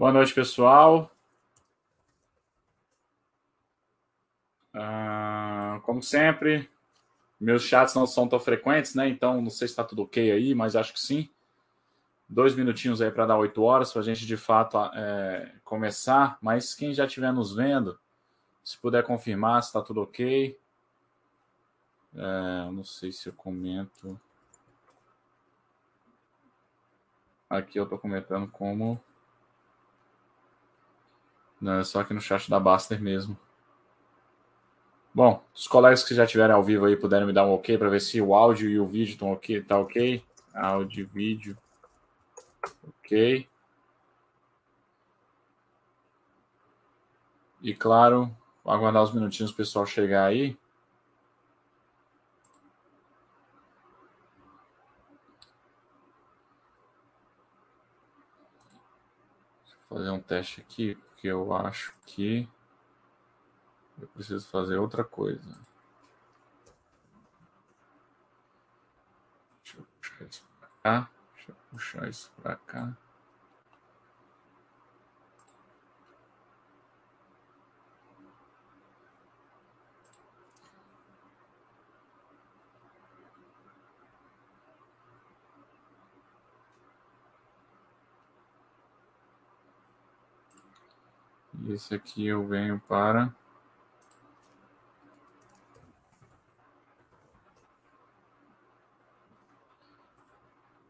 Boa noite, pessoal. Ah, como sempre, meus chats não são tão frequentes, né? Então não sei se está tudo ok aí, mas acho que sim. Dois minutinhos aí para dar oito horas para a gente de fato é, começar. Mas quem já estiver nos vendo, se puder confirmar se está tudo ok. É, não sei se eu comento. Aqui eu estou comentando como não, é só aqui no chat da Baster mesmo. Bom, os colegas que já estiverem ao vivo aí puderem me dar um ok para ver se o áudio e o vídeo estão ok, tá ok? Áudio vídeo. Ok. E claro, vou aguardar os minutinhos o pessoal chegar aí. fazer um teste aqui porque eu acho que eu preciso fazer outra coisa. Deixa eu puxar isso para cá. Deixa eu puxar isso para cá. E esse aqui eu venho para.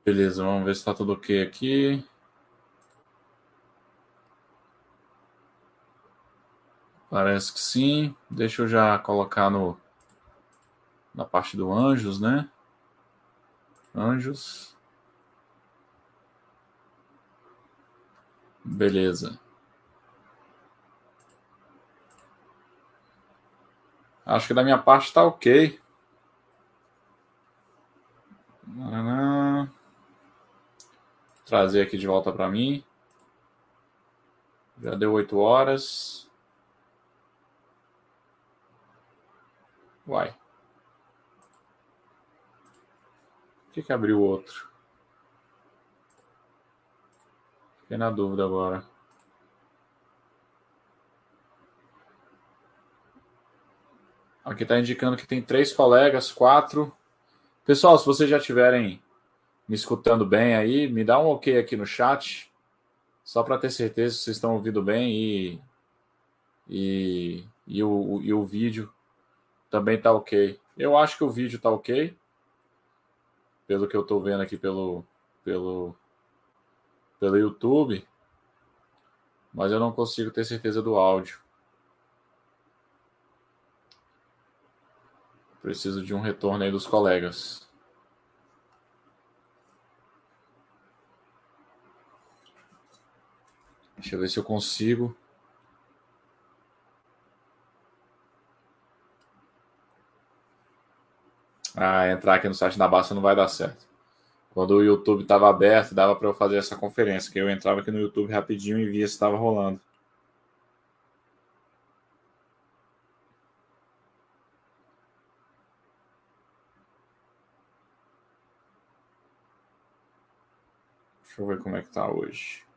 Beleza, vamos ver se está tudo ok aqui. Parece que sim. Deixa eu já colocar no na parte do anjos, né? Anjos. Beleza. Acho que da minha parte está ok. Trazer aqui de volta para mim. Já deu oito horas. Uai. Por que, que abriu outro? Fiquei na dúvida agora. Aqui está indicando que tem três colegas, quatro. Pessoal, se vocês já estiverem me escutando bem aí, me dá um ok aqui no chat, só para ter certeza que vocês estão ouvindo bem e, e, e, o, e o vídeo também está ok. Eu acho que o vídeo está ok, pelo que eu estou vendo aqui pelo, pelo, pelo YouTube, mas eu não consigo ter certeza do áudio. Preciso de um retorno aí dos colegas. Deixa eu ver se eu consigo. Ah, entrar aqui no site da Basta não vai dar certo. Quando o YouTube estava aberto, dava para eu fazer essa conferência, que eu entrava aqui no YouTube rapidinho e via se estava rolando. Deixa eu ver como é que tá hoje.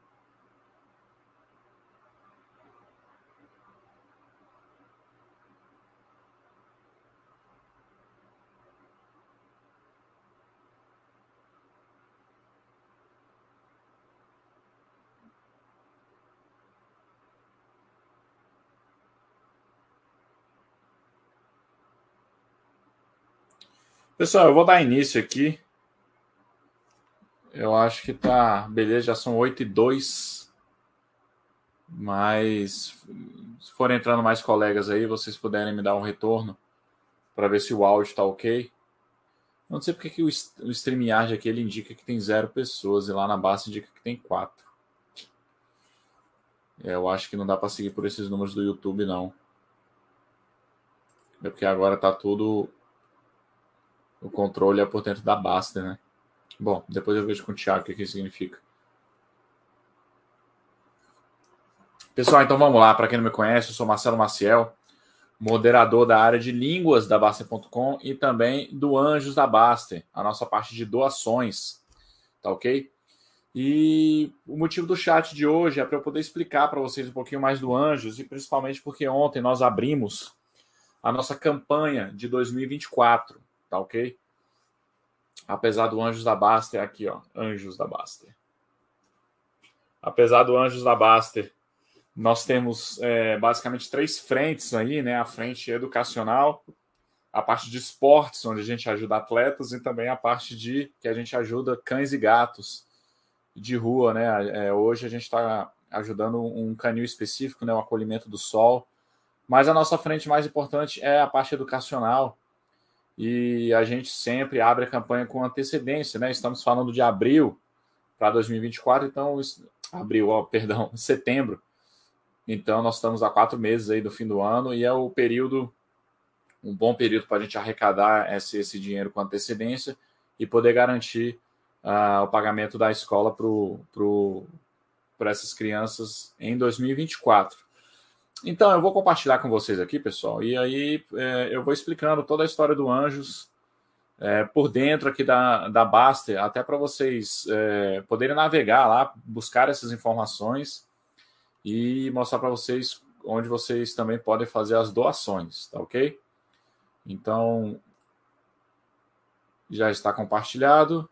Pessoal, eu vou dar início aqui. Eu acho que tá. Beleza, já são 8 e 2. Mas se for entrando mais colegas aí, vocês puderem me dar um retorno para ver se o áudio está ok. Não sei porque que o, o StreamYard aqui ele indica que tem zero pessoas e lá na base indica que tem quatro. É, eu acho que não dá para seguir por esses números do YouTube, não. É porque agora tá tudo. O controle é por dentro da Baster, né? Bom, depois eu vejo com o Thiago o que, que significa. Pessoal, então vamos lá. Para quem não me conhece, eu sou Marcelo Maciel, moderador da área de línguas da Baster.com e também do Anjos da Baster, a nossa parte de doações. Tá ok? E o motivo do chat de hoje é para eu poder explicar para vocês um pouquinho mais do Anjos e principalmente porque ontem nós abrimos a nossa campanha de 2024, tá ok? Apesar do Anjos da Baster aqui, ó, Anjos da Baster. Apesar do Anjos da Baster, nós temos é, basicamente três frentes aí, né? A frente educacional, a parte de esportes, onde a gente ajuda atletas, e também a parte de que a gente ajuda cães e gatos de rua, né? É, hoje a gente está ajudando um canil específico, né? O acolhimento do sol. Mas a nossa frente mais importante é a parte educacional. E a gente sempre abre a campanha com antecedência, né? Estamos falando de abril para 2024, então abril, ó, perdão, setembro. Então nós estamos há quatro meses aí do fim do ano e é o período um bom período para a gente arrecadar esse, esse dinheiro com antecedência e poder garantir uh, o pagamento da escola para essas crianças em 2024. Então, eu vou compartilhar com vocês aqui, pessoal, e aí é, eu vou explicando toda a história do Anjos é, por dentro aqui da, da Baster, até para vocês é, poderem navegar lá, buscar essas informações e mostrar para vocês onde vocês também podem fazer as doações, tá ok? Então, já está compartilhado.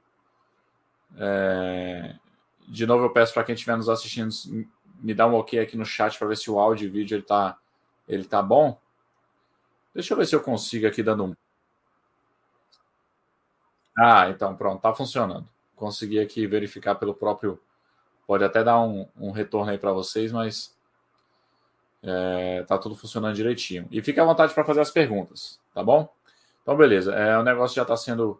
É... De novo, eu peço para quem estiver nos assistindo, me dá um ok aqui no chat para ver se o áudio e vídeo ele tá, ele tá bom. Deixa eu ver se eu consigo aqui dando um. Ah, então pronto, tá funcionando. Consegui aqui verificar pelo próprio. Pode até dar um, um retorno aí para vocês, mas é, tá tudo funcionando direitinho. E fique à vontade para fazer as perguntas tá bom? Então, beleza. É, o negócio já está sendo.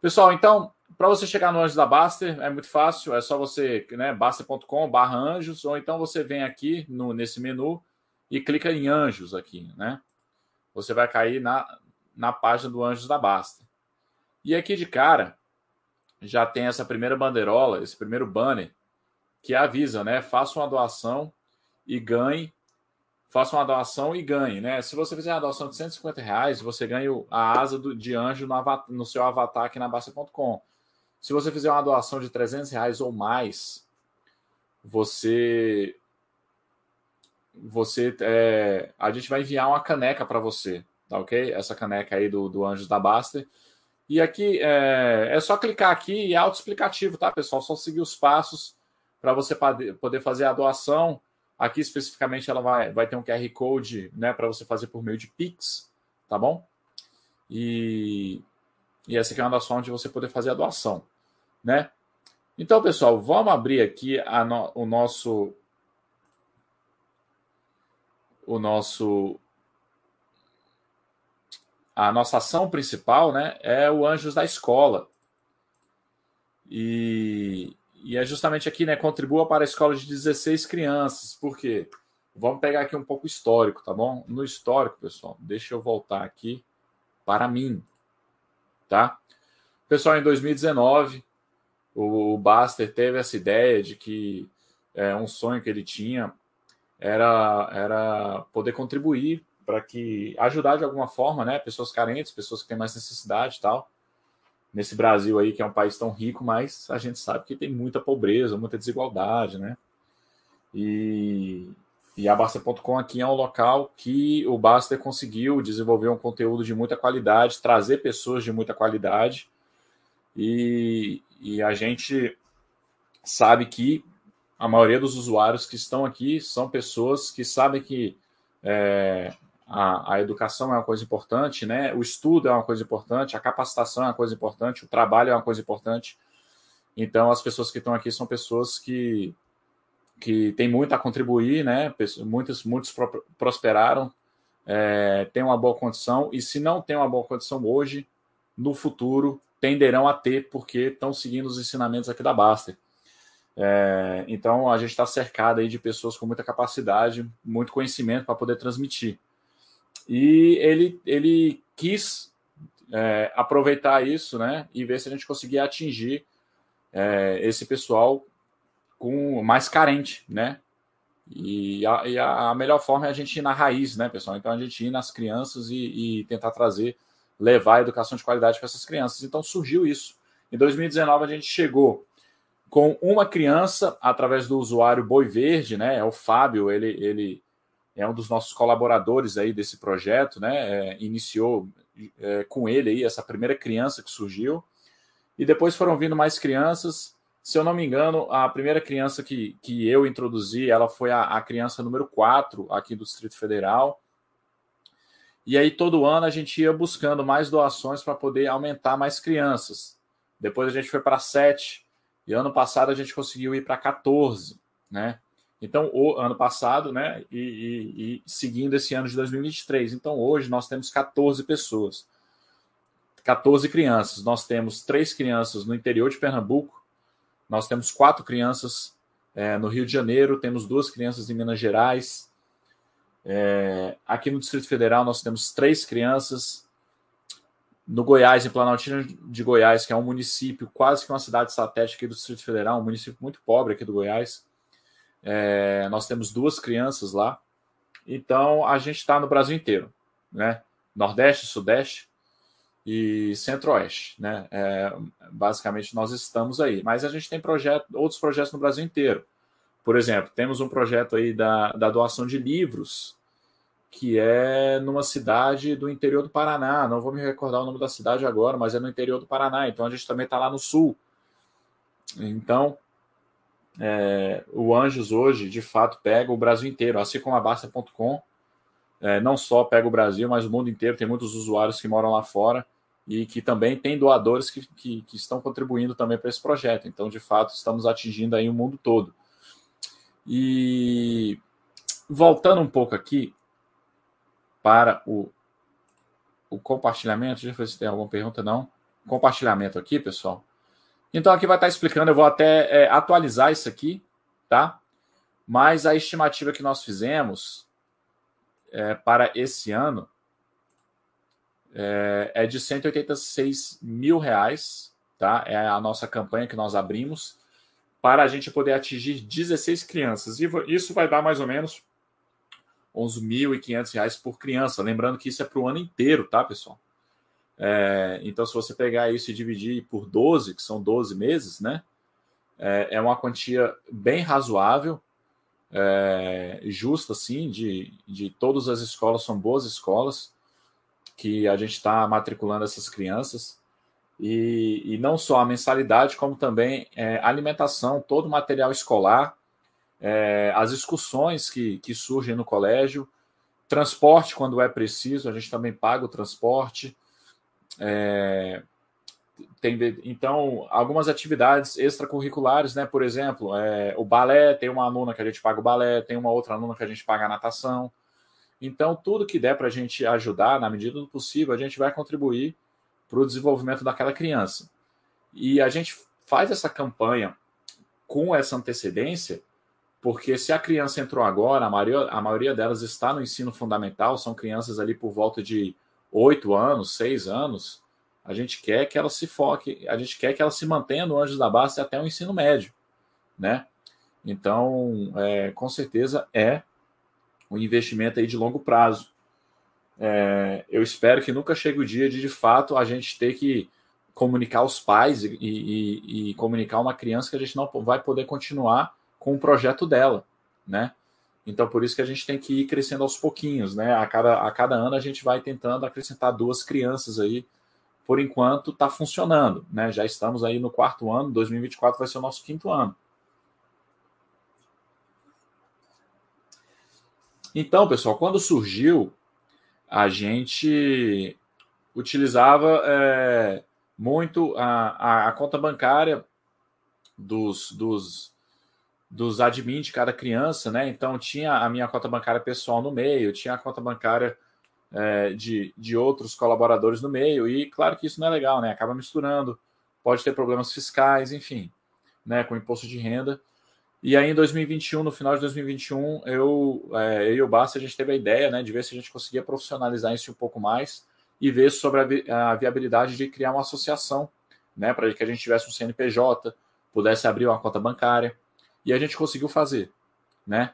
Pessoal, então, para você chegar no Anjos da Baster, é muito fácil. É só você, né, baster.com/barra anjos, ou então você vem aqui no, nesse menu e clica em anjos aqui, né? Você vai cair na, na página do Anjos da Baster. E aqui de cara já tem essa primeira bandeirola, esse primeiro banner que avisa, né? Faça uma doação e ganhe faça uma doação e ganhe, né? Se você fizer uma doação de 150 reais, você ganha a asa do, de anjo no, no seu avatar aqui na Basta.com. Se você fizer uma doação de 300 reais ou mais, você você é, a gente vai enviar uma caneca para você, tá ok? Essa caneca aí do, do Anjos da Baster. E aqui é, é só clicar aqui e é autoexplicativo, tá, pessoal? Só seguir os passos para você poder fazer a doação Aqui especificamente ela vai, vai ter um QR Code né, para você fazer por meio de Pix, tá bom? E, e essa aqui é uma das formas de você poder fazer a doação, né? Então, pessoal, vamos abrir aqui no, o nosso o nosso a nossa ação principal, né, é o Anjos da Escola. E, e é justamente aqui, né? Contribua para a escola de 16 crianças. Por quê? Vamos pegar aqui um pouco histórico, tá bom? No histórico, pessoal, deixa eu voltar aqui para mim, tá? Pessoal, em 2019, o Baster teve essa ideia de que é, um sonho que ele tinha era, era poder contribuir para que ajudar de alguma forma, né? Pessoas carentes, pessoas que têm mais necessidade e tal nesse Brasil aí, que é um país tão rico, mas a gente sabe que tem muita pobreza, muita desigualdade, né? E, e a Basta.com aqui é um local que o Basta conseguiu desenvolver um conteúdo de muita qualidade, trazer pessoas de muita qualidade, e, e a gente sabe que a maioria dos usuários que estão aqui são pessoas que sabem que é, a, a educação é uma coisa importante, né? O estudo é uma coisa importante, a capacitação é uma coisa importante, o trabalho é uma coisa importante. Então, as pessoas que estão aqui são pessoas que, que têm muito a contribuir, né? Muitos, muitos prosperaram, é, têm uma boa condição, e se não têm uma boa condição hoje, no futuro tenderão a ter, porque estão seguindo os ensinamentos aqui da Baster. É, então, a gente está cercado aí de pessoas com muita capacidade, muito conhecimento para poder transmitir. E ele, ele quis é, aproveitar isso, né? E ver se a gente conseguia atingir é, esse pessoal com mais carente, né? E, a, e a, melhor forma é a gente ir na raiz, né, pessoal? Então a gente ir nas crianças e, e tentar trazer, levar a educação de qualidade para essas crianças. Então surgiu isso. Em 2019 a gente chegou com uma criança através do usuário Boi Verde, né? É o Fábio, ele, ele é um dos nossos colaboradores aí desse projeto, né? É, iniciou é, com ele aí essa primeira criança que surgiu. E depois foram vindo mais crianças. Se eu não me engano, a primeira criança que, que eu introduzi, ela foi a, a criança número 4 aqui do Distrito Federal. E aí, todo ano, a gente ia buscando mais doações para poder aumentar mais crianças. Depois a gente foi para 7. E ano passado a gente conseguiu ir para 14, né? Então, o ano passado, né? E, e, e, seguindo esse ano de 2023. Então, hoje nós temos 14 pessoas, 14 crianças. Nós temos três crianças no interior de Pernambuco, nós temos quatro crianças é, no Rio de Janeiro, temos duas crianças em Minas Gerais. É, aqui no Distrito Federal, nós temos três crianças. No Goiás, em Planaltina de Goiás, que é um município, quase que uma cidade aqui do Distrito Federal, um município muito pobre aqui do Goiás é, nós temos duas crianças lá. Então, a gente está no Brasil inteiro, né? Nordeste, Sudeste e Centro-Oeste, né? É, basicamente, nós estamos aí. Mas a gente tem projeto, outros projetos no Brasil inteiro. Por exemplo, temos um projeto aí da, da doação de livros, que é numa cidade do interior do Paraná. Não vou me recordar o nome da cidade agora, mas é no interior do Paraná. Então, a gente também está lá no sul. Então, é, o Anjos hoje, de fato, pega o Brasil inteiro, assim como a Basta.com, é, não só pega o Brasil, mas o mundo inteiro. Tem muitos usuários que moram lá fora e que também tem doadores que, que, que estão contribuindo também para esse projeto. Então, de fato, estamos atingindo aí o mundo todo. E voltando um pouco aqui para o, o compartilhamento, deixa eu ver se tem alguma pergunta, não. Compartilhamento aqui, pessoal. Então aqui vai estar explicando, eu vou até é, atualizar isso aqui, tá? Mas a estimativa que nós fizemos é, para esse ano é, é, de 186 mil reais, tá? É a nossa campanha que nós abrimos para a gente poder atingir 16 crianças. E isso vai dar mais ou menos 11.500 reais por criança. Lembrando que isso é para o ano inteiro, tá, pessoal? É, então, se você pegar isso e dividir por 12, que são 12 meses, né? É, é uma quantia bem razoável, é, justa, assim, de, de todas as escolas, são boas escolas que a gente está matriculando essas crianças. E, e, não só a mensalidade, como também é, alimentação, todo o material escolar, é, as excursões que, que surgem no colégio, transporte quando é preciso, a gente também paga o transporte. É, tem, então, algumas atividades extracurriculares, né? Por exemplo, é, o balé, tem uma aluna que a gente paga o balé, tem uma outra aluna que a gente paga a natação. Então, tudo que der para a gente ajudar, na medida do possível, a gente vai contribuir para o desenvolvimento daquela criança. E a gente faz essa campanha com essa antecedência, porque se a criança entrou agora, a maioria, a maioria delas está no ensino fundamental, são crianças ali por volta de oito anos, seis anos, a gente quer que ela se foque, a gente quer que ela se mantenha no Anjos da Basta até o ensino médio, né? Então, é, com certeza é um investimento aí de longo prazo. É, eu espero que nunca chegue o dia de, de fato, a gente ter que comunicar aos pais e, e, e comunicar uma criança que a gente não vai poder continuar com o projeto dela, né? Então, por isso que a gente tem que ir crescendo aos pouquinhos, né? A cada, a cada ano a gente vai tentando acrescentar duas crianças aí. Por enquanto, está funcionando, né? Já estamos aí no quarto ano, 2024 vai ser o nosso quinto ano. Então, pessoal, quando surgiu, a gente utilizava é, muito a, a, a, conta bancária dos, dos, dos admin de cada criança, né? Então tinha a minha conta bancária pessoal no meio, tinha a conta bancária é, de, de outros colaboradores no meio, e claro que isso não é legal, né? Acaba misturando, pode ter problemas fiscais, enfim, né? Com imposto de renda. E aí em 2021, no final de 2021, eu, é, eu e o Basta, a gente teve a ideia né, de ver se a gente conseguia profissionalizar isso um pouco mais e ver sobre a, vi a viabilidade de criar uma associação, né? Para que a gente tivesse um CNPJ, pudesse abrir uma conta bancária e a gente conseguiu fazer, né?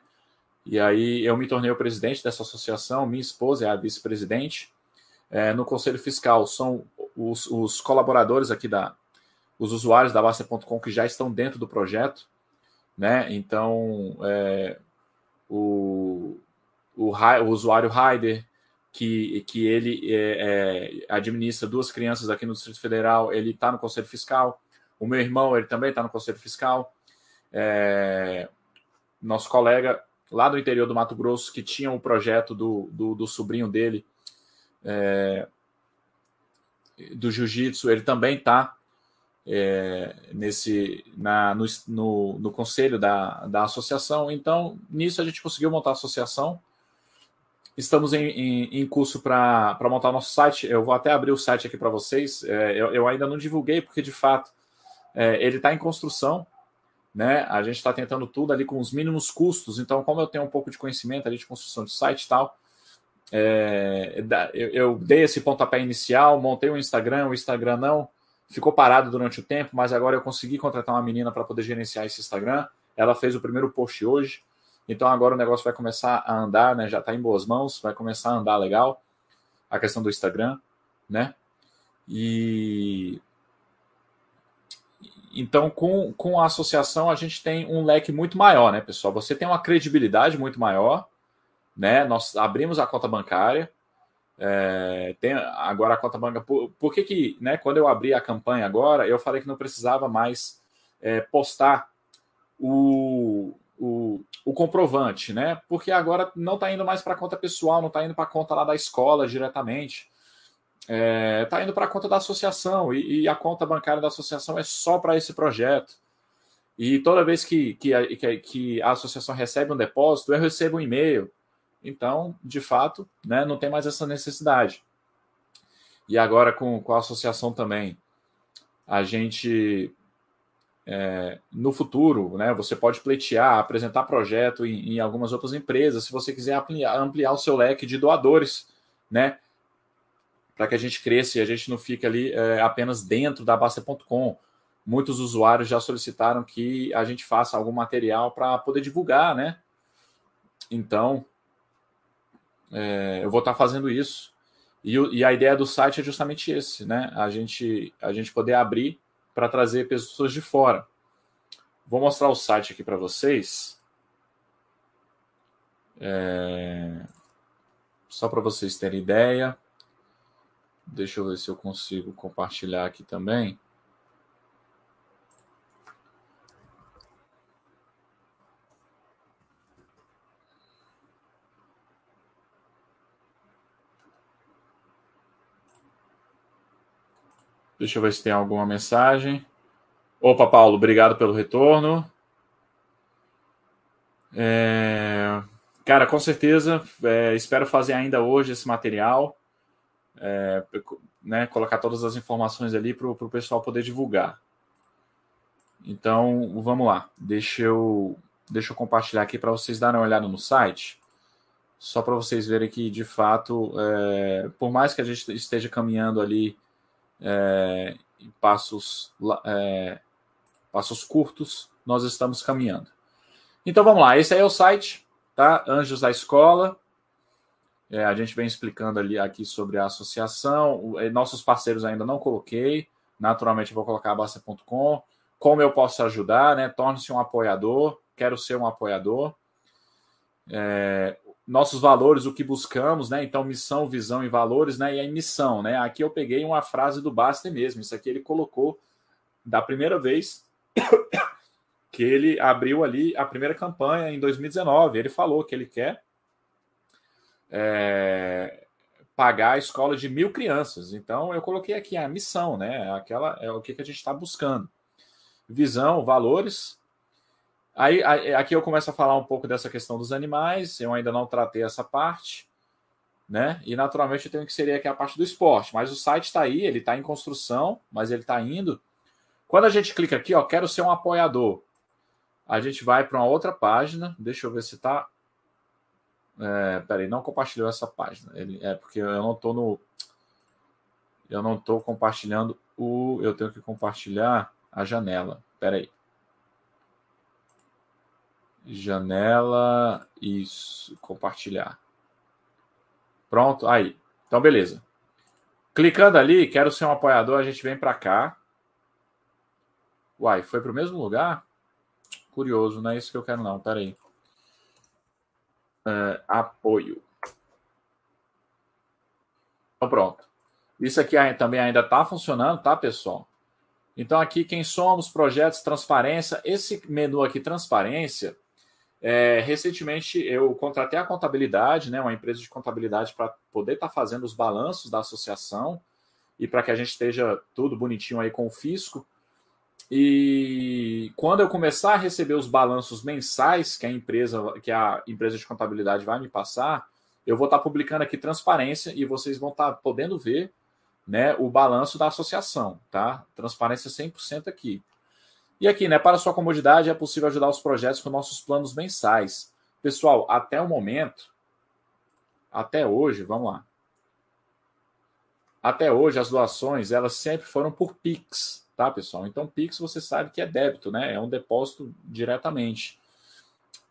E aí eu me tornei o presidente dessa associação, minha esposa é a vice-presidente. É, no Conselho Fiscal são os, os, colaboradores aqui da, os usuários da Basta.com que já estão dentro do projeto, né? Então, é, o, o, o, usuário Raider, que, que ele é, é, administra duas crianças aqui no Distrito Federal, ele está no Conselho Fiscal. O meu irmão, ele também está no Conselho Fiscal. É, nosso colega lá do interior do Mato Grosso, que tinha o projeto do, do, do, sobrinho dele, é, do jiu-jitsu, ele também está é, nesse na, no, no, no, conselho da, da associação. Então, nisso a gente conseguiu montar a associação. Estamos em, em, em curso para montar o nosso site. Eu vou até abrir o site aqui para vocês. É, eu, eu, ainda não divulguei, porque de fato é, ele está em construção. Né? A gente está tentando tudo ali com os mínimos custos. Então, como eu tenho um pouco de conhecimento ali de construção de site e tal, é, eu, eu, dei esse pontapé inicial, montei um Instagram, o Instagram não ficou parado durante o tempo, mas agora eu consegui contratar uma menina para poder gerenciar esse Instagram. Ela fez o primeiro post hoje, então agora o negócio vai começar a andar, né? Já está em boas mãos, vai começar a andar legal a questão do Instagram, né? E então, com, com a associação, a gente tem um leque muito maior, né, pessoal? Você tem uma credibilidade muito maior, né? Nós abrimos a conta bancária, é, tem agora a conta bancária. Por, por, que, que, né, quando eu abri a campanha agora, eu falei que não precisava mais é, postar o, o, o, comprovante, né? Porque agora não está indo mais para a conta pessoal, não está indo para a conta lá da escola diretamente está é, tá indo para a conta da associação e, e, a conta bancária da associação é só para esse projeto. E toda vez que, que, a, que, que, a associação recebe um depósito, eu recebo um e-mail. Então, de fato, né, não tem mais essa necessidade. E agora com, com a associação também, a gente é, no futuro, né, você pode pleitear, apresentar projeto em, em, algumas outras empresas, se você quiser ampliar, ampliar o seu leque de doadores, né? Para que a gente cresça e a gente não fique ali é, apenas dentro da Basta.com. Muitos usuários já solicitaram que a gente faça algum material para poder divulgar, né? Então, é, eu vou estar tá fazendo isso. E, e, a ideia do site é justamente esse, né? A gente, a gente poder abrir para trazer pessoas de fora. Vou mostrar o site aqui para vocês. É, só para vocês terem ideia. Deixa eu ver se eu consigo compartilhar aqui também. Deixa eu ver se tem alguma mensagem. Opa, Paulo, obrigado pelo retorno. É... Cara, com certeza, é, espero fazer ainda hoje esse material é, né, colocar todas as informações ali para o pessoal poder divulgar. Então, vamos lá. Deixa eu, deixa eu compartilhar aqui para vocês darem uma olhada no site. Só para vocês verem que, de fato, é, por mais que a gente esteja caminhando ali é, em passos, é, passos curtos, nós estamos caminhando. Então, vamos lá. Esse aí é o site, tá? Anjos da Escola. É, a gente vem explicando ali aqui sobre a associação. É, nossos parceiros ainda não coloquei. Naturalmente, vou colocar a Basta.com. Como eu posso ajudar, né? Torne-se um apoiador. Quero ser um apoiador. É, nossos valores, o que buscamos, né? Então, missão, visão e valores, né? E a missão, né? Aqui eu peguei uma frase do Basta mesmo. Isso aqui ele colocou da primeira vez que ele abriu ali a primeira campanha em 2019. Ele falou que ele quer é, pagar a escola de mil crianças. Então, eu coloquei aqui a missão, né? Aquela é o que, que a gente está buscando. Visão, valores. Aí, aqui eu começo a falar um pouco dessa questão dos animais. Eu ainda não tratei essa parte, né? E naturalmente eu tenho que inserir aqui a parte do esporte. Mas o site está aí, ele está em construção, mas ele está indo. Quando a gente clica aqui, ó, quero ser um apoiador. A gente vai para uma outra página. Deixa eu ver se está é, peraí, não compartilhou essa página. Ele, é porque eu não estou no. Eu não estou compartilhando o. Eu tenho que compartilhar a janela. Peraí. Janela. Isso. Compartilhar. Pronto. Aí. Então, beleza. Clicando ali, quero ser um apoiador, a gente vem para cá. Uai, foi para o mesmo lugar? Curioso, não é isso que eu quero, não. Pera É, apoio. Então, pronto. Isso aqui também ainda está funcionando, tá, pessoal? Então, aqui, quem somos, projetos, transparência. Esse menu aqui, transparência, é, recentemente eu contratei a contabilidade, né, uma empresa de contabilidade, para poder estar tá fazendo os balanços da associação e para que a gente esteja tudo bonitinho aí com o fisco. E quando eu começar a receber os balanços mensais que a empresa, que a empresa de contabilidade vai me passar, eu vou estar publicando aqui transparência e vocês vão estar podendo ver né, o balanço da associação, tá? Transparência 100% aqui. E aqui, né, para sua comodidade, é possível ajudar os projetos com nossos planos mensais. Pessoal, até o momento, até hoje, vamos lá. Até hoje, as doações, elas sempre foram por Pix, tá, pessoal? Então, Pix você sabe que é débito, né? É um depósito diretamente.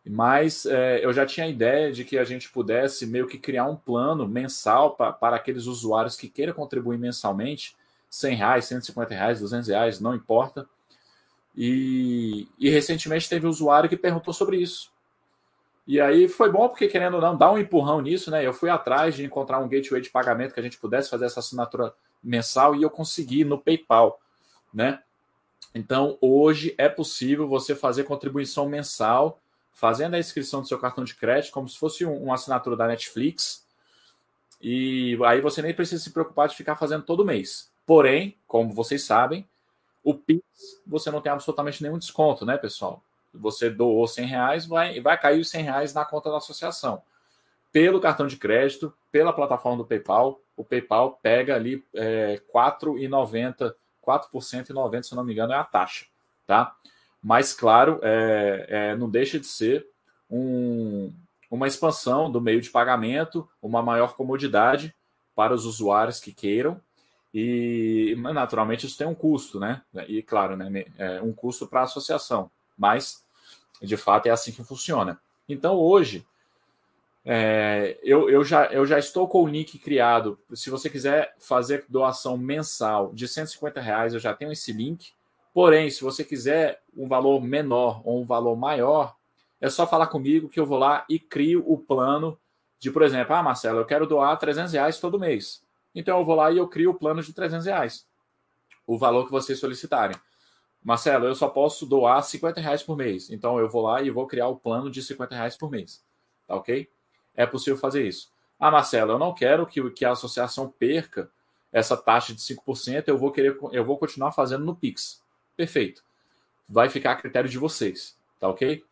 Mas é, eu já tinha a ideia de que a gente pudesse meio que criar um plano mensal pra, para aqueles usuários que queiram contribuir mensalmente, 100 reais, 150 reais, 200 reais, não importa. E, e recentemente teve um usuário que perguntou sobre isso. E aí foi bom porque, querendo ou não, dar um empurrão nisso, né? Eu fui atrás de encontrar um gateway de pagamento que a gente pudesse fazer essa assinatura mensal e eu consegui no PayPal né? Então, hoje é possível você fazer contribuição mensal, fazendo a inscrição do seu cartão de crédito, como se fosse um, uma assinatura da Netflix. E aí você nem precisa se preocupar de ficar fazendo todo mês. Porém, como vocês sabem, o Pix você não tem absolutamente nenhum desconto, né, pessoal? Você doou 100 reais, vai, vai cair os 100 reais na conta da associação. Pelo cartão de crédito, pela plataforma do PayPal, o PayPal pega ali é, R$ 4,90 4% e 90%, se não me engano, é a taxa, tá? Mas, claro, é, é, não deixa de ser um, uma expansão do meio de pagamento, uma maior comodidade para os usuários que queiram, e naturalmente isso tem um custo, né? E claro, né, é um custo para a associação, mas de fato é assim que funciona. Então hoje é, eu, eu, já, eu já estou com o link criado. Se você quiser fazer doação mensal de 150 reais, eu já tenho esse link. Porém, se você quiser um valor menor ou um valor maior, é só falar comigo que eu vou lá e crio o plano de, por exemplo, ah, Marcelo, eu quero doar 300 reais todo mês. Então eu vou lá e eu crio o plano de 300 reais. O valor que vocês solicitarem. Marcelo, eu só posso doar 50 reais por mês. Então eu vou lá e vou criar o plano de 50 reais por mês. Tá ok? é possível fazer isso. Ah, Marcelo, eu não quero que, que a associação perca essa taxa de 5%, eu vou querer, eu vou continuar fazendo no Pix. Perfeito. Vai ficar a critério de vocês, tá ok?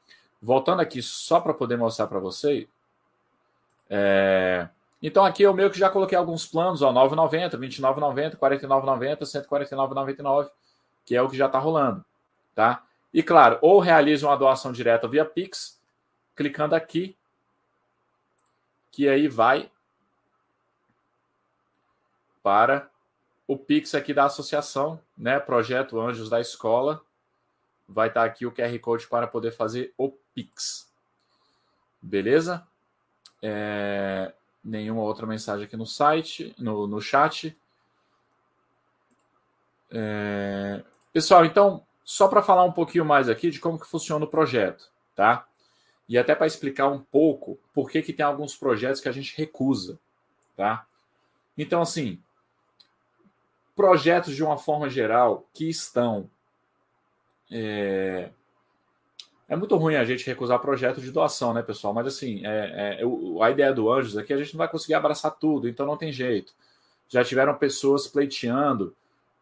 Voltando aqui só para poder mostrar para vocês. É... Então aqui eu meio que já coloquei alguns planos, ó, 9,90, 29,90, 49,90, 149,99, que é o que já está rolando, tá? E claro, ou realize uma doação direta via Pix, clicando aqui que aí vai para o Pix aqui da associação, né? Projeto Anjos da Escola. Vai estar aqui o QR Code para poder fazer o Pix. Beleza? É... Nenhuma outra mensagem aqui no site, no, no chat. É... Pessoal, então, só para falar um pouquinho mais aqui de como que funciona o projeto, tá? e até para explicar um pouco por que, que tem alguns projetos que a gente recusa, tá? Então, assim, projetos de uma forma geral que estão. É, é muito ruim a gente recusar projeto de doação, né, pessoal? Mas, assim, é, é, a ideia do Anjos aqui, a gente não vai conseguir abraçar tudo, então não tem jeito. Já tiveram pessoas pleiteando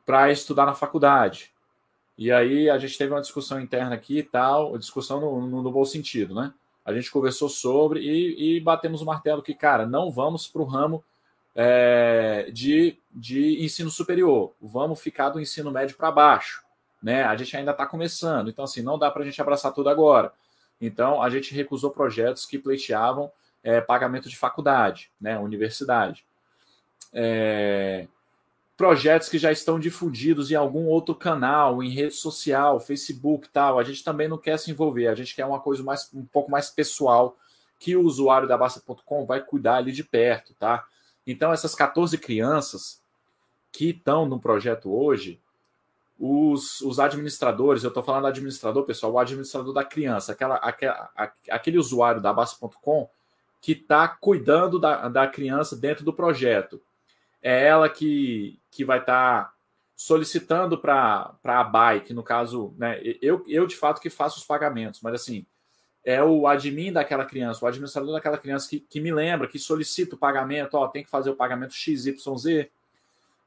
para estudar na faculdade. E aí a gente teve uma discussão interna aqui e tal, discussão no, no, no bom sentido, né? A gente conversou sobre e, e batemos o martelo que, cara, não vamos para o ramo é, de, de ensino superior, vamos ficar do ensino médio para baixo, né? A gente ainda está começando, então assim, não dá para a gente abraçar tudo agora. Então a gente recusou projetos que pleiteavam é, pagamento de faculdade, né? Universidade. É, projetos que já estão difundidos em algum outro canal, em rede social, Facebook tal, a gente também não quer se envolver, a gente quer uma coisa mais, um pouco mais pessoal, que o usuário da Basta.com vai cuidar ali de perto, tá? Então, essas 14 crianças que estão no projeto hoje, os, os administradores, eu estou falando administrador, pessoal, o administrador da criança, aquela, aquela, aquele usuário da Basta.com que está cuidando da, da criança dentro do projeto. É ela que, que vai estar tá solicitando para a BAI, que no caso, né, eu, eu de fato que faço os pagamentos, mas assim, é o admin daquela criança, o administrador daquela criança que, que me lembra, que solicita o pagamento, ó, tem que fazer o pagamento XYZ,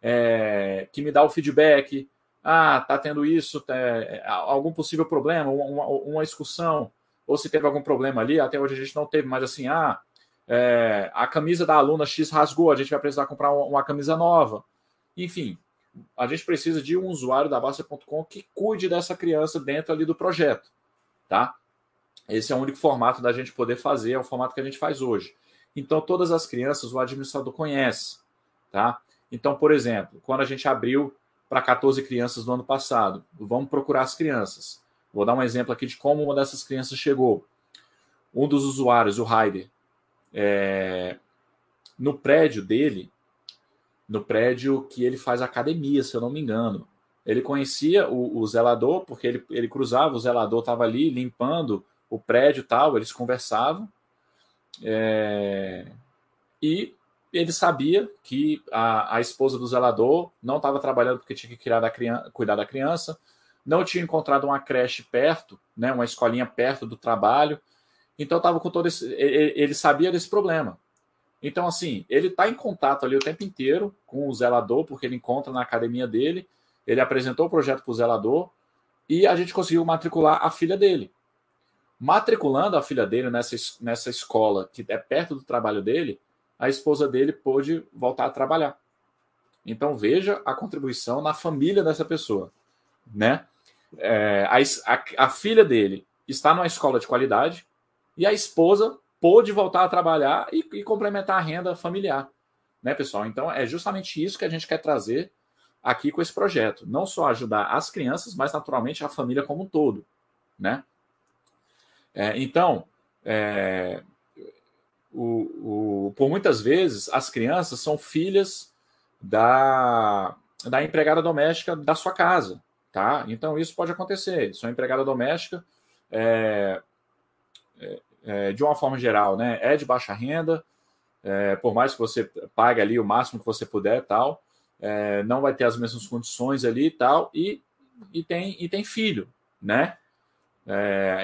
é, que me dá o feedback, ah, tá tendo isso, tá, é, algum possível problema, uma, uma, excursão, ou se teve algum problema ali, até hoje a gente não teve, mas assim, ah, é, a camisa da aluna X rasgou, a gente vai precisar comprar uma, camisa nova. Enfim, a gente precisa de um usuário da Basta.com que cuide dessa criança dentro ali do projeto, tá? Esse é o único formato da gente poder fazer, é o formato que a gente faz hoje. Então, todas as crianças o administrador conhece, tá? Então, por exemplo, quando a gente abriu para 14 crianças no ano passado, vamos procurar as crianças. Vou dar um exemplo aqui de como uma dessas crianças chegou. Um dos usuários, o Raider, é... no prédio dele, no prédio que ele faz academia, se eu não me engano. Ele conhecia o, o zelador, porque ele, ele cruzava, o zelador estava ali limpando o prédio tal, eles conversavam. É, e ele sabia que a, a esposa do zelador não estava trabalhando porque tinha que criar da criança, cuidar da criança, não tinha encontrado uma creche perto, né, uma escolinha perto do trabalho. Então estava com todo esse. Ele, sabia desse problema. Então, assim, ele está em contato ali o tempo inteiro com o zelador, porque ele encontra na academia dele. Ele apresentou o projeto para o zelador e a gente conseguiu matricular a filha dele. Matriculando a filha dele nessa, nessa escola que é perto do trabalho dele, a esposa dele pôde voltar a trabalhar. Então veja a contribuição na família dessa pessoa, né? É, a, a, a, filha dele está numa escola de qualidade e a esposa pôde voltar a trabalhar e, e complementar a renda familiar, né, pessoal? Então é justamente isso que a gente quer trazer aqui com esse projeto, não só ajudar as crianças, mas naturalmente a família como um todo, né? É, então, é, o, o, por muitas vezes, as crianças são filhas da, da empregada doméstica da sua casa, tá? Então, isso pode acontecer. Sua empregada doméstica, é, é, é, de uma forma geral, né, é de baixa renda, é, por mais que você pague ali o máximo que você puder tal, é, não vai ter as mesmas condições ali e tal, e, e, tem, e tem filho, né?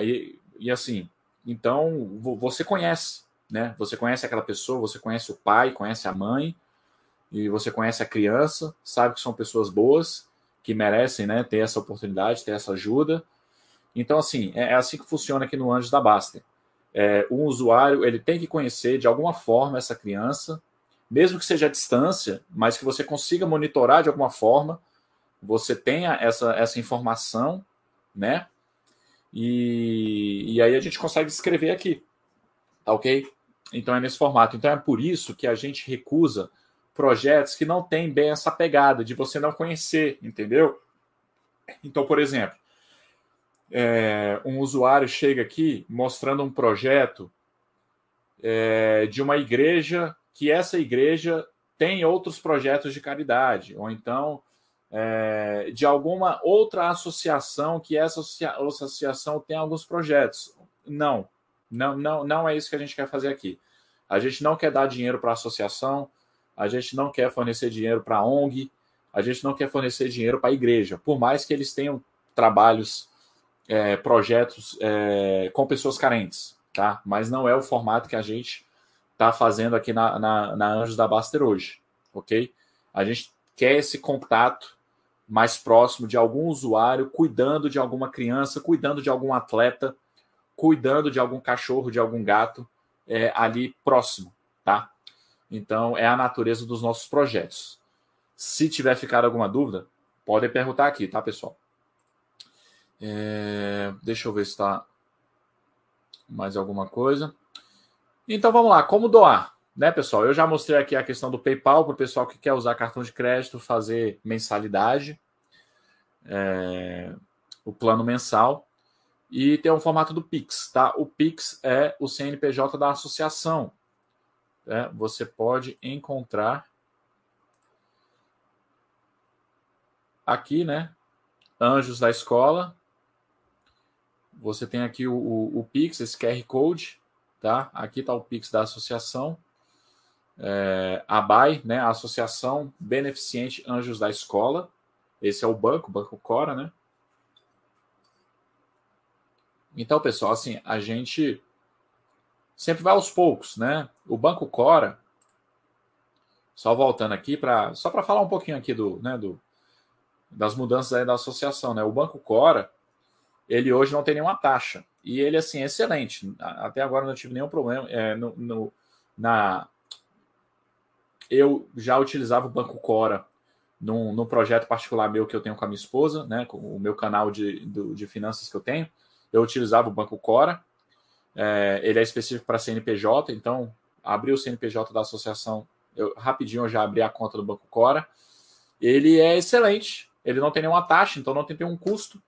e, e assim, então você conhece, né? Você conhece aquela pessoa, você conhece o pai, conhece a mãe, e você conhece a criança, sabe que são pessoas boas, que merecem, né, ter essa oportunidade, ter essa ajuda. Então, assim, é, é assim que funciona aqui no Anjos da Baster. É, um usuário ele tem que conhecer de alguma forma essa criança, mesmo que seja à distância, mas que você consiga monitorar de alguma forma, você tenha essa, essa informação, né? E, e aí a gente consegue escrever aqui, tá ok? Então é nesse formato. Então é por isso que a gente recusa projetos que não têm bem essa pegada de você não conhecer, entendeu? Então, por exemplo, é, um usuário chega aqui mostrando um projeto é, de uma igreja que essa igreja tem outros projetos de caridade, ou então é, de alguma outra associação que essa associação tem alguns projetos. Não, não, não, não é isso que a gente quer fazer aqui. A gente não quer dar dinheiro para a associação, a gente não quer fornecer dinheiro para a ONG, a gente não quer fornecer dinheiro para a igreja, por mais que eles tenham trabalhos, é, projetos é, com pessoas carentes, tá? Mas não é o formato que a gente está fazendo aqui na, na, na Anjos da Baster hoje, ok? A gente quer esse contato mais próximo de algum usuário, cuidando de alguma criança, cuidando de algum atleta, cuidando de algum cachorro, de algum gato é, ali próximo, tá? Então é a natureza dos nossos projetos. Se tiver ficado alguma dúvida, podem perguntar aqui, tá, pessoal? É, deixa eu ver se está mais alguma coisa. Então vamos lá, como doar? Né, pessoal? Eu já mostrei aqui a questão do PayPal para o pessoal que quer usar cartão de crédito, fazer mensalidade, é, o plano mensal. E tem um formato do Pix, tá? O Pix é o CNPJ da associação. Né? Você pode encontrar aqui, né? Anjos da Escola. Você tem aqui o, o, o Pix, esse QR Code, tá? Aqui está o Pix da associação. É, ABAI, né? A Associação Beneficente Anjos da Escola. Esse é o banco, o Banco Cora, né? Então, pessoal, assim, a gente sempre vai aos poucos, né? O Banco Cora, só voltando aqui para só para falar um pouquinho aqui do, né, do das mudanças aí da associação, né? O Banco Cora, ele hoje não tem nenhuma taxa e ele assim é excelente. Até agora não tive nenhum problema é, no, no, na eu já utilizava o Banco Cora num, num, projeto particular meu que eu tenho com a minha esposa, né? Com o meu canal de, do, de finanças que eu tenho eu utilizava o Banco Cora. É, ele é específico para CNPJ, então abri o CNPJ da associação, eu, rapidinho eu já abri a conta do Banco Cora. Ele é excelente, ele não tem nenhuma taxa, então não tem nenhum custo,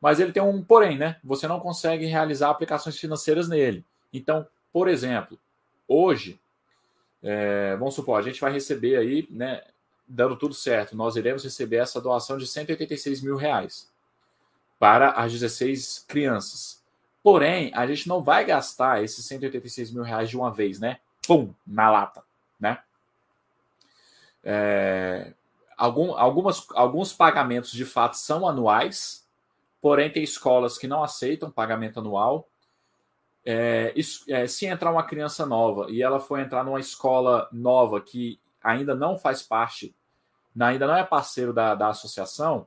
mas ele tem um porém, né? Você não consegue realizar aplicações financeiras nele. Então, por exemplo, hoje, é, vamos supor, a gente vai receber aí, né? Dando tudo certo, nós iremos receber essa doação de 186 mil reais para as 16 crianças. Porém, a gente não vai gastar esses 186 mil reais de uma vez, né? Pum, na lata, né? É, algum, algumas, alguns pagamentos de fato são anuais, porém tem escolas que não aceitam pagamento anual. É, é, se entrar uma criança nova e ela for entrar numa escola nova que ainda não faz parte, ainda não é parceiro da, da associação,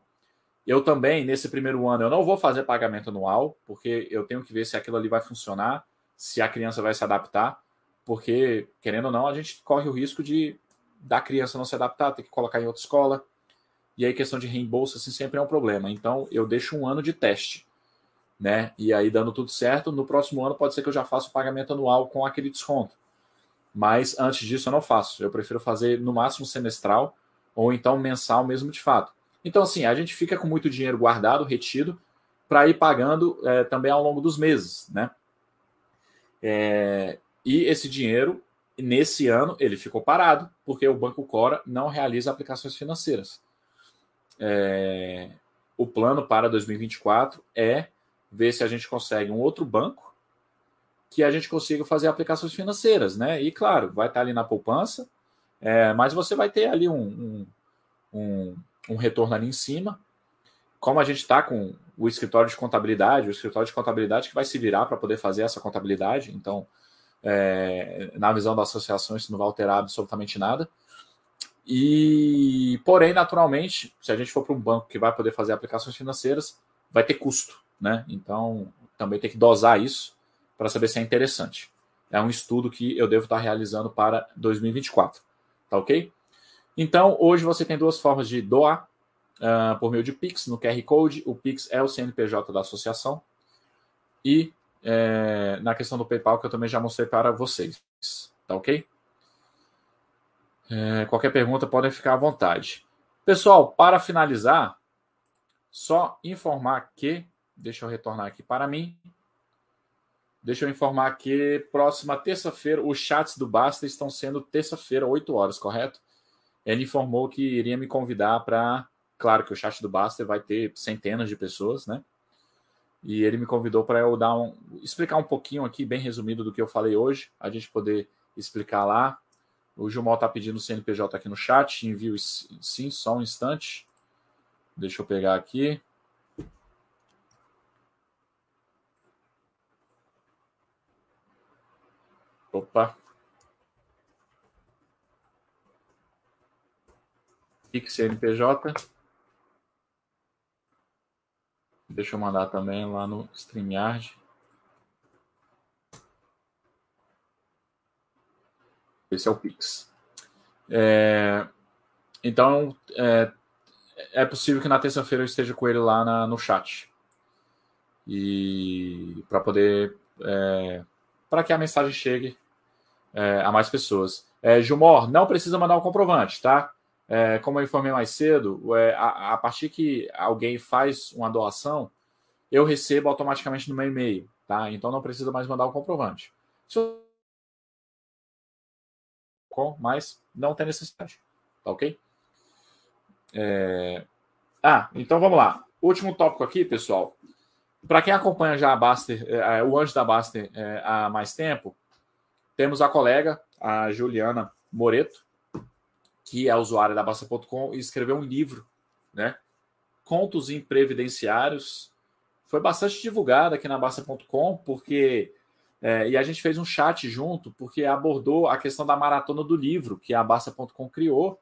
eu também, nesse primeiro ano, eu não vou fazer pagamento anual, porque eu tenho que ver se aquilo ali vai funcionar, se a criança vai se adaptar, porque, querendo ou não, a gente corre o risco de da criança não se adaptar, ter que colocar em outra escola. E aí, questão de reembolso, assim, sempre é um problema. Então, eu deixo um ano de teste, né? E aí, dando tudo certo, no próximo ano pode ser que eu já faça o pagamento anual com aquele desconto. Mas antes disso, eu não faço. Eu prefiro fazer no máximo semestral ou então mensal mesmo de fato. Então, assim, a gente fica com muito dinheiro guardado, retido, para ir pagando é, também ao longo dos meses, né? É, e esse dinheiro, nesse ano, ele ficou parado, porque o Banco Cora não realiza aplicações financeiras. É, o plano para 2024 é ver se a gente consegue um outro banco que a gente consiga fazer aplicações financeiras, né? E claro, vai estar ali na poupança, é, mas você vai ter ali um, um, um um retorno ali em cima. Como a gente está com o escritório de contabilidade, o escritório de contabilidade que vai se virar para poder fazer essa contabilidade, então, é, na visão da associação, isso não vai alterar absolutamente nada. E, porém, naturalmente, se a gente for para um banco que vai poder fazer aplicações financeiras, vai ter custo, né? Então, também tem que dosar isso para saber se é interessante. É um estudo que eu devo estar realizando para 2024, tá ok? Então, hoje você tem duas formas de doar uh, por meio de Pix, no QR Code. O Pix é o CNPJ da associação. E é, na questão do PayPal, que eu também já mostrei para vocês. Tá ok? É, qualquer pergunta podem ficar à vontade. Pessoal, para finalizar, só informar que. Deixa eu retornar aqui para mim. Deixa eu informar que próxima terça-feira, os chats do Basta estão sendo terça-feira, 8 horas, correto? ele informou que iria me convidar para. Claro que o chat do Baster vai ter centenas de pessoas, né? E ele me convidou para eu dar um, explicar um pouquinho aqui, bem resumido, do que eu falei hoje, a gente poder explicar lá. O Gilmar está pedindo o CNPJ aqui no chat, envio sim, só um instante. Deixa eu pegar aqui. Opa, Pix CNPJ. Deixa eu mandar também lá no StreamYard. Esse é o Pix. É, então, é, é, possível que na terça-feira eu esteja com ele lá na, no chat. E para poder. É, para que a mensagem chegue é, a mais pessoas. É, Gilmor, não precisa mandar o comprovante, tá? É, como eu informei mais cedo, a, a, partir que alguém faz uma doação, eu recebo automaticamente no meu e-mail, tá? Então não precisa mais mandar o comprovante. Mas não tem necessidade, tá ok? É... Ah, então vamos lá. último tópico aqui, pessoal. Para quem acompanha já a Baster, é, o Anjo da Baster é, há mais tempo, temos a colega, a Juliana Moreto, que é usuária da Baster.com e escreveu um livro, né? Contos Imprevidenciários. Foi bastante divulgado aqui na Baster.com, porque. É, e a gente fez um chat junto, porque abordou a questão da maratona do livro que a Baster.com criou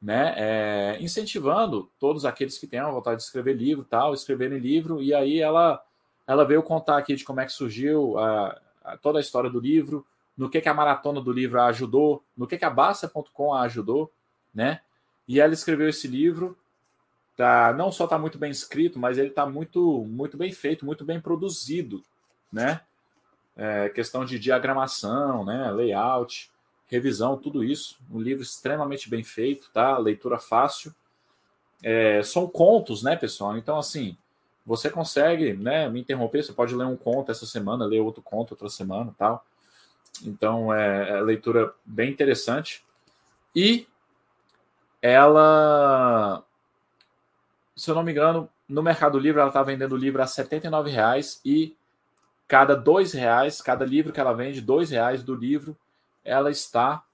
né, é, incentivando todos aqueles que têm a vontade de escrever livro, tal, escreverem livro, e aí ela ela veio contar aqui de como é que surgiu a, a, toda a história do livro, no que, que a maratona do livro ajudou, no que, que a Basta.com ajudou, né? E ela escreveu esse livro, tá, não só está muito bem escrito, mas ele está muito, muito bem feito, muito bem produzido, né? É, questão de diagramação, né? Layout revisão, tudo isso. Um livro extremamente bem feito, tá? Leitura fácil. É, são contos, né, pessoal? Então, assim, você consegue, né, me interromper. Você pode ler um conto essa semana, ler outro conto outra semana, tal. Então, é, é leitura bem interessante. E ela, se eu não me engano, no Mercado Livre ela está vendendo o livro a R$ reais e cada dois reais, cada livro que ela vende, dois reais do livro ela está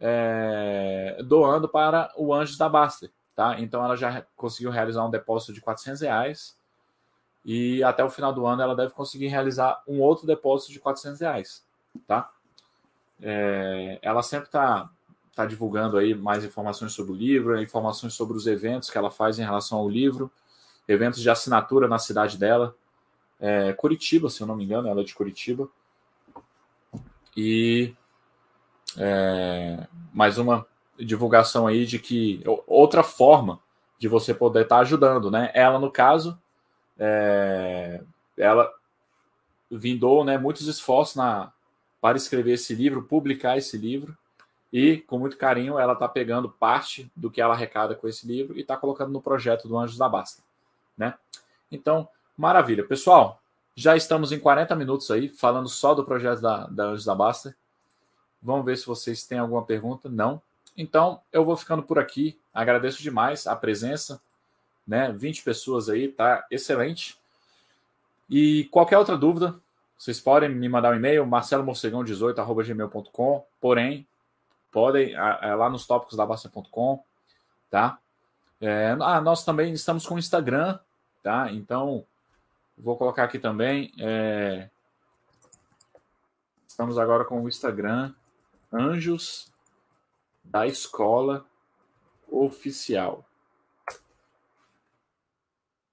é, doando para o Anjos da Baster. Tá? Então ela já conseguiu realizar um depósito de 400 reais e até o final do ano ela deve conseguir realizar um outro depósito de 400 reais. Tá? É, ela sempre está tá divulgando aí mais informações sobre o livro, informações sobre os eventos que ela faz em relação ao livro, eventos de assinatura na cidade dela, é, Curitiba, se eu não me engano, ela é de Curitiba. E é, mais uma divulgação aí de que outra forma de você poder estar tá ajudando, né? Ela, no caso, é, ela vindou né, muitos esforços na, para escrever esse livro, publicar esse livro, e com muito carinho ela está pegando parte do que ela arrecada com esse livro e está colocando no projeto do Anjos da Basta, né? Então, maravilha. Pessoal, já estamos em 40 minutos aí, falando só do projeto da, da Anjos da Basta. Vamos ver se vocês têm alguma pergunta. Não. Então, eu vou ficando por aqui. Agradeço demais a presença, né? 20 pessoas aí, tá excelente. E qualquer outra dúvida, vocês podem me mandar um e-mail, marcelomorcegão18@gmail.com. Porém, podem é, lá nos tópicos da Basta.com, tá? É, ah, nós também estamos com o Instagram, tá? Então, vou colocar aqui também. É, estamos agora com o Instagram. Anjos da Escola Oficial.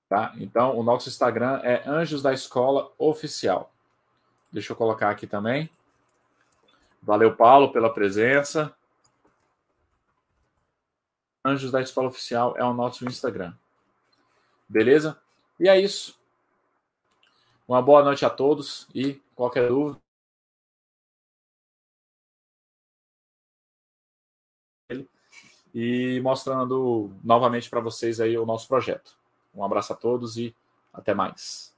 Tá? Então, o nosso Instagram é Anjos da Escola Oficial. Deixa eu colocar aqui também. Valeu, Paulo, pela presença. Anjos da Escola Oficial é o nosso Instagram. Beleza? E é isso. Uma boa noite a todos e qualquer dúvida. e mostrando novamente para vocês aí o nosso projeto. Um abraço a todos e até mais.